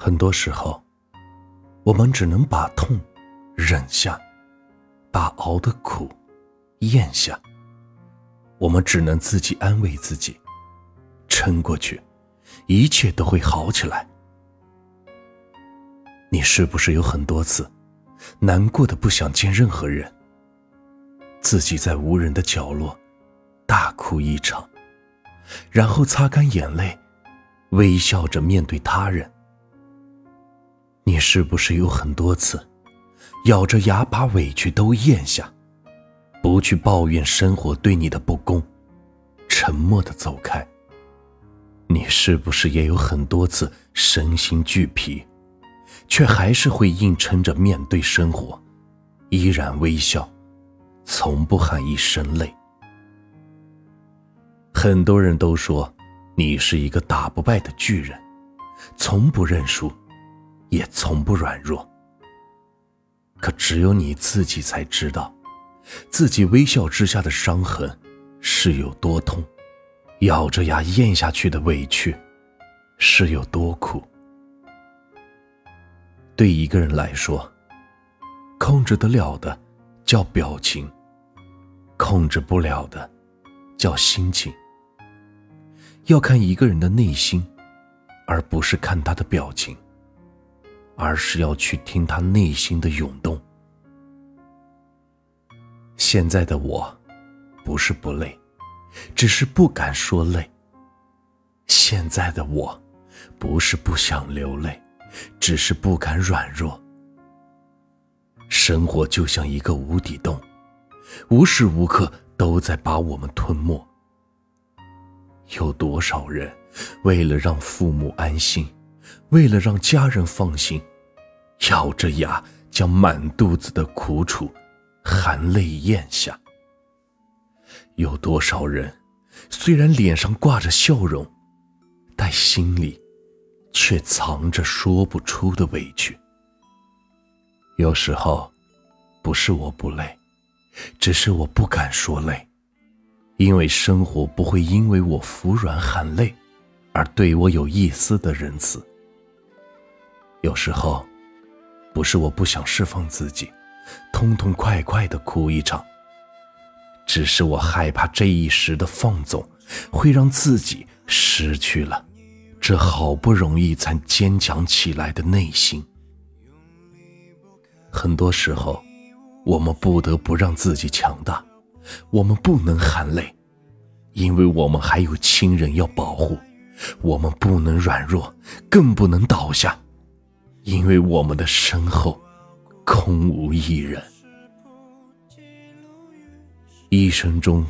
很多时候，我们只能把痛忍下，把熬的苦咽下。我们只能自己安慰自己，撑过去，一切都会好起来。你是不是有很多次难过的不想见任何人，自己在无人的角落大哭一场，然后擦干眼泪，微笑着面对他人？你是不是有很多次咬着牙把委屈都咽下？不去抱怨生活对你的不公，沉默的走开。你是不是也有很多次身心俱疲，却还是会硬撑着面对生活，依然微笑，从不喊一声累？很多人都说你是一个打不败的巨人，从不认输，也从不软弱。可只有你自己才知道。自己微笑之下的伤痕是有多痛，咬着牙咽下去的委屈是有多苦。对一个人来说，控制得了的叫表情，控制不了的叫心情。要看一个人的内心，而不是看他的表情，而是要去听他内心的涌动。现在的我，不是不累，只是不敢说累。现在的我，不是不想流泪，只是不敢软弱。生活就像一个无底洞，无时无刻都在把我们吞没。有多少人，为了让父母安心，为了让家人放心，咬着牙将满肚子的苦楚。含泪咽下。有多少人，虽然脸上挂着笑容，但心里却藏着说不出的委屈。有时候，不是我不累，只是我不敢说累，因为生活不会因为我服软喊累，而对我有一丝的仁慈。时候，不是我不想释放自己。痛痛快快的哭一场，只是我害怕这一时的放纵，会让自己失去了这好不容易才坚强起来的内心。很多时候，我们不得不让自己强大，我们不能喊累，因为我们还有亲人要保护；我们不能软弱，更不能倒下，因为我们的身后。空无一人，一生中，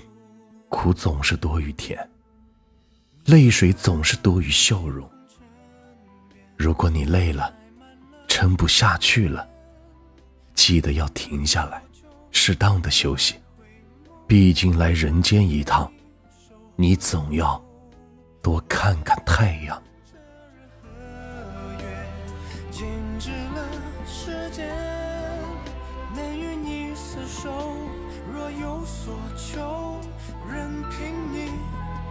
苦总是多于甜，泪水总是多于笑容。如果你累了，撑不下去了，记得要停下来，适当的休息。毕竟来人间一趟，你总要多看看太阳。时间能与你厮守，若有所求，任凭你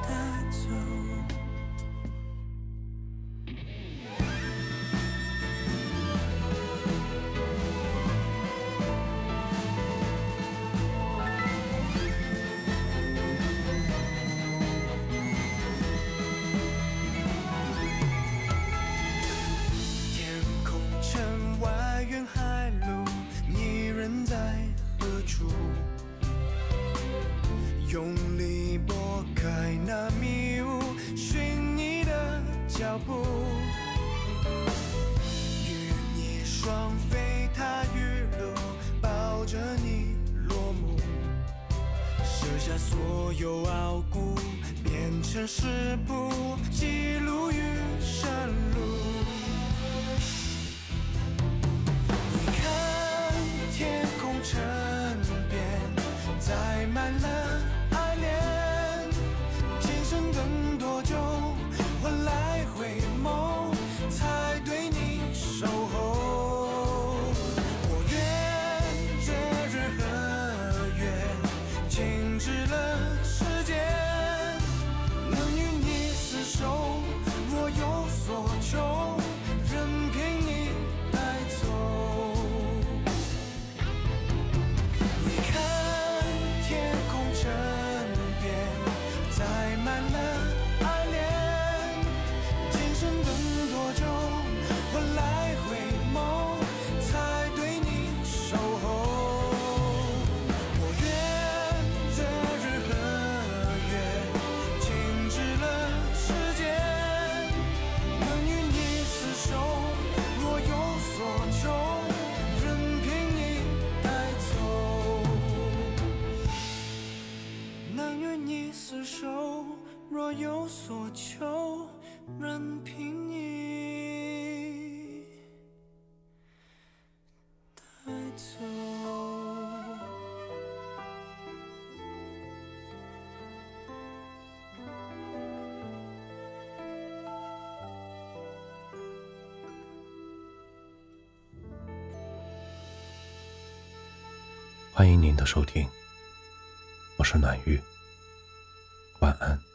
带走。用力拨开那迷雾，寻你的脚步，与你双飞踏雨路，抱着你落幕，舍下所有傲骨，变成诗谱，记录余生路。欢迎您的收听，我是暖玉，晚安。